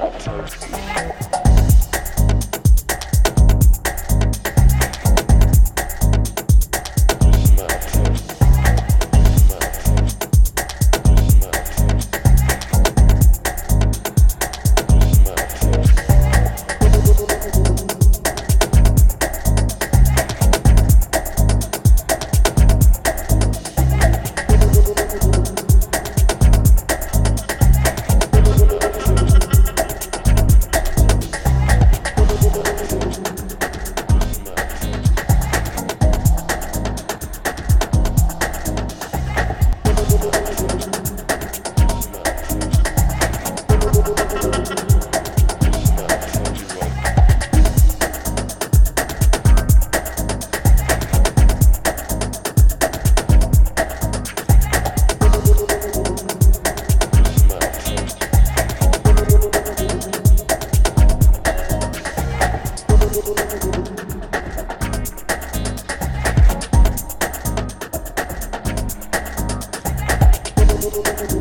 Thank you. Thank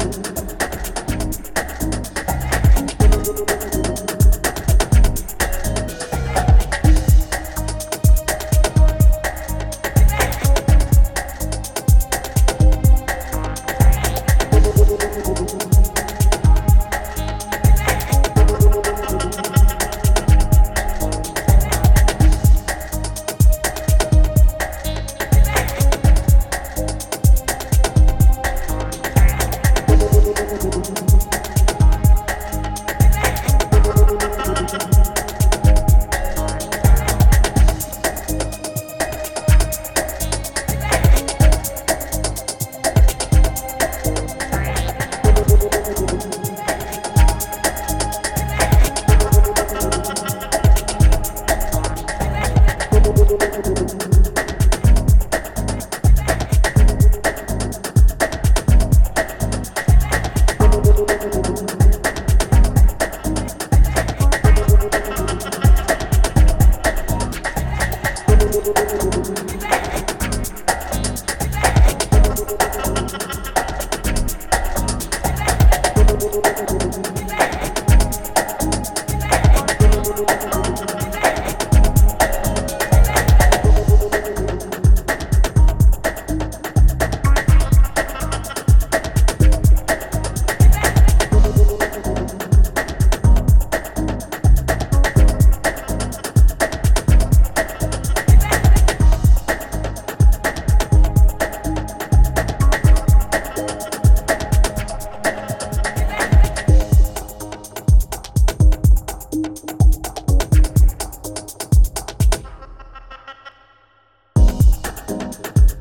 Thank you.